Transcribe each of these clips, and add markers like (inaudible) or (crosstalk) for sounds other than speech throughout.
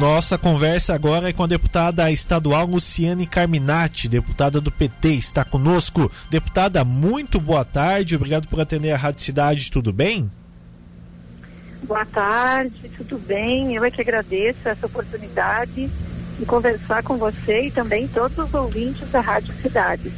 Nossa conversa agora é com a deputada estadual Luciane Carminati, deputada do PT, está conosco. Deputada, muito boa tarde, obrigado por atender a Rádio Cidade, tudo bem? Boa tarde, tudo bem? Eu é que agradeço essa oportunidade de conversar com você e também todos os ouvintes da Rádio Cidade.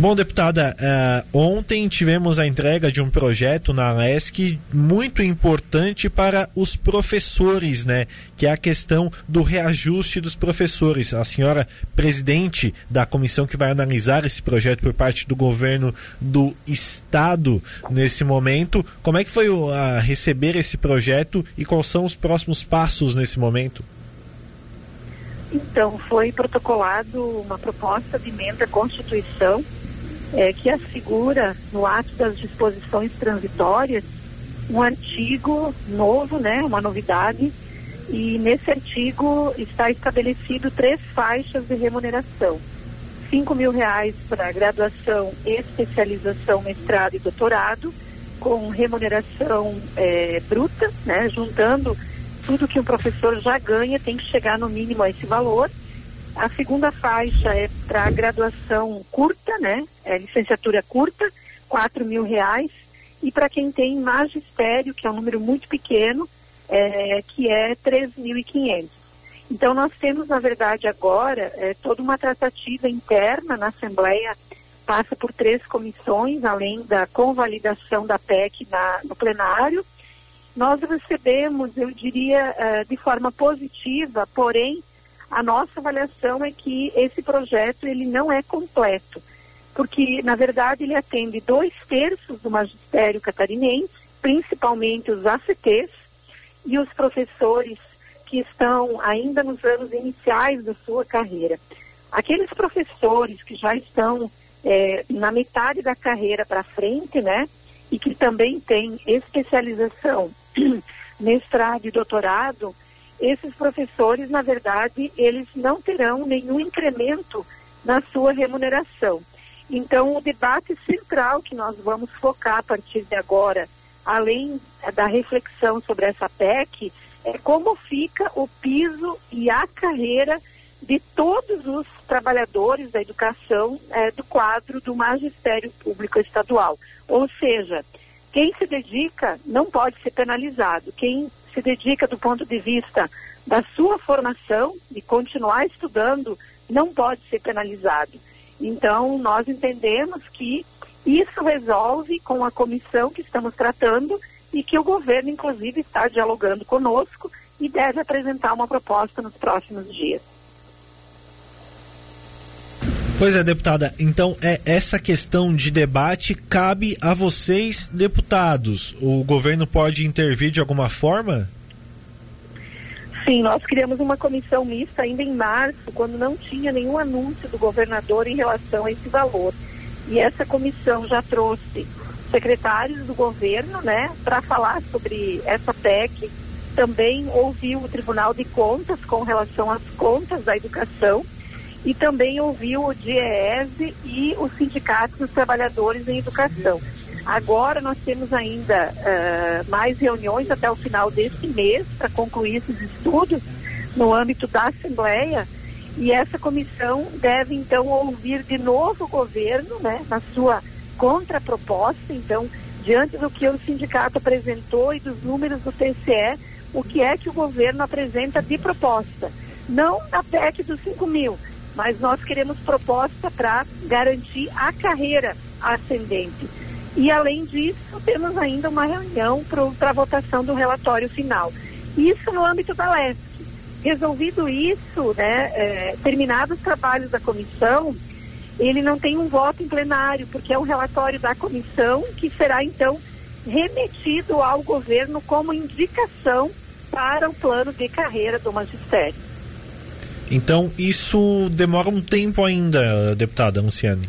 Bom, deputada, uh, ontem tivemos a entrega de um projeto na LESC muito importante para os professores, né? Que é a questão do reajuste dos professores. A senhora, presidente da comissão que vai analisar esse projeto por parte do governo do estado nesse momento, como é que foi uh, receber esse projeto e quais são os próximos passos nesse momento? Então, foi protocolado uma proposta de emenda à Constituição é, que assegura no ato das disposições transitórias um artigo novo, né, uma novidade, e nesse artigo está estabelecido três faixas de remuneração. Cinco mil reais para graduação, especialização, mestrado e doutorado, com remuneração é, bruta, né, juntando tudo que um professor já ganha, tem que chegar no mínimo a esse valor. A segunda faixa é para graduação curta, né? É licenciatura curta, quatro mil reais. E para quem tem magistério, que é um número muito pequeno, é, que é três mil e quinhentos. Então nós temos, na verdade, agora é, toda uma tratativa interna na Assembleia, passa por três comissões, além da convalidação da PEC na, no plenário. Nós recebemos, eu diria, uh, de forma positiva, porém a nossa avaliação é que esse projeto ele não é completo, porque na verdade ele atende dois terços do magistério catarinense, principalmente os ACTs e os professores que estão ainda nos anos iniciais da sua carreira. Aqueles professores que já estão é, na metade da carreira para frente, né, e que também têm especialização, (clears throat) mestrado e doutorado, esses professores, na verdade, eles não terão nenhum incremento na sua remuneração. Então, o debate central que nós vamos focar a partir de agora, além da reflexão sobre essa PEC, é como fica o piso e a carreira de todos os trabalhadores da educação é, do quadro do magistério público estadual. Ou seja, quem se dedica não pode ser penalizado. Quem se dedica do ponto de vista da sua formação, de continuar estudando, não pode ser penalizado. Então, nós entendemos que isso resolve com a comissão que estamos tratando e que o governo, inclusive, está dialogando conosco e deve apresentar uma proposta nos próximos dias. Pois é, deputada. Então, é essa questão de debate cabe a vocês, deputados. O governo pode intervir de alguma forma? Sim, nós criamos uma comissão mista ainda em março, quando não tinha nenhum anúncio do governador em relação a esse valor. E essa comissão já trouxe secretários do governo, né, para falar sobre essa PEC. Também ouviu o Tribunal de Contas com relação às contas da educação e também ouviu o DIEESE e o Sindicato dos Trabalhadores em Educação. Agora nós temos ainda uh, mais reuniões até o final deste mês para concluir esses estudos no âmbito da Assembleia e essa comissão deve então ouvir de novo o governo, né, na sua contraproposta, então, diante do que o sindicato apresentou e dos números do TCE, o que é que o governo apresenta de proposta. Não na PEC dos 5 mil, mas nós queremos proposta para garantir a carreira ascendente. E, além disso, temos ainda uma reunião para a votação do relatório final. Isso no âmbito da LESC. Resolvido isso, né, é, terminados os trabalhos da comissão, ele não tem um voto em plenário, porque é um relatório da comissão que será, então, remetido ao governo como indicação para o plano de carreira do magistério. Então, isso demora um tempo ainda, deputada Luciane.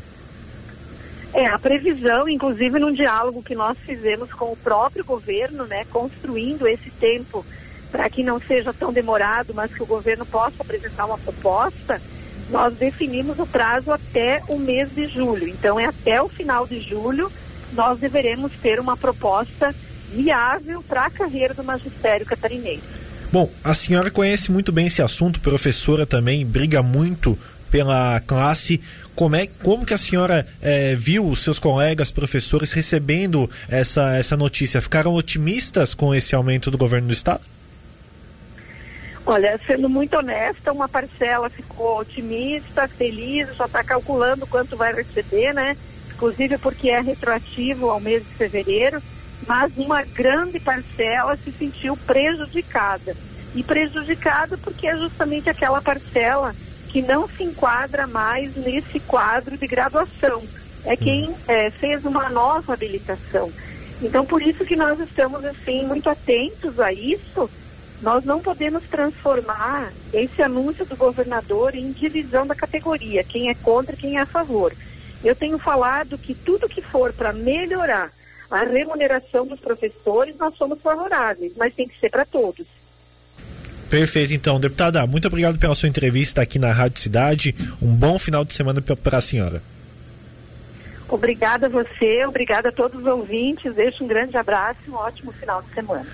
É, a previsão, inclusive num diálogo que nós fizemos com o próprio governo, né, construindo esse tempo para que não seja tão demorado, mas que o governo possa apresentar uma proposta, nós definimos o prazo até o mês de julho. Então, é até o final de julho nós deveremos ter uma proposta viável para a carreira do magistério catarinense. Bom, a senhora conhece muito bem esse assunto, professora também, briga muito pela classe. Como, é, como que a senhora é, viu os seus colegas professores recebendo essa, essa notícia? Ficaram otimistas com esse aumento do governo do Estado? Olha, sendo muito honesta, uma parcela ficou otimista, feliz, só está calculando quanto vai receber, né? Inclusive porque é retroativo ao mês de fevereiro, mas uma grande parcela se sentiu prejudicada. E prejudicada porque é justamente aquela parcela que não se enquadra mais nesse quadro de graduação. É quem é, fez uma nova habilitação. Então, por isso que nós estamos, assim, muito atentos a isso. Nós não podemos transformar esse anúncio do governador em divisão da categoria, quem é contra, quem é a favor. Eu tenho falado que tudo que for para melhorar a remuneração dos professores, nós somos favoráveis, mas tem que ser para todos. Perfeito, então. Deputada, muito obrigado pela sua entrevista aqui na Rádio Cidade. Um bom final de semana para a senhora. Obrigada a você, obrigada a todos os ouvintes. Deixo um grande abraço e um ótimo final de semana.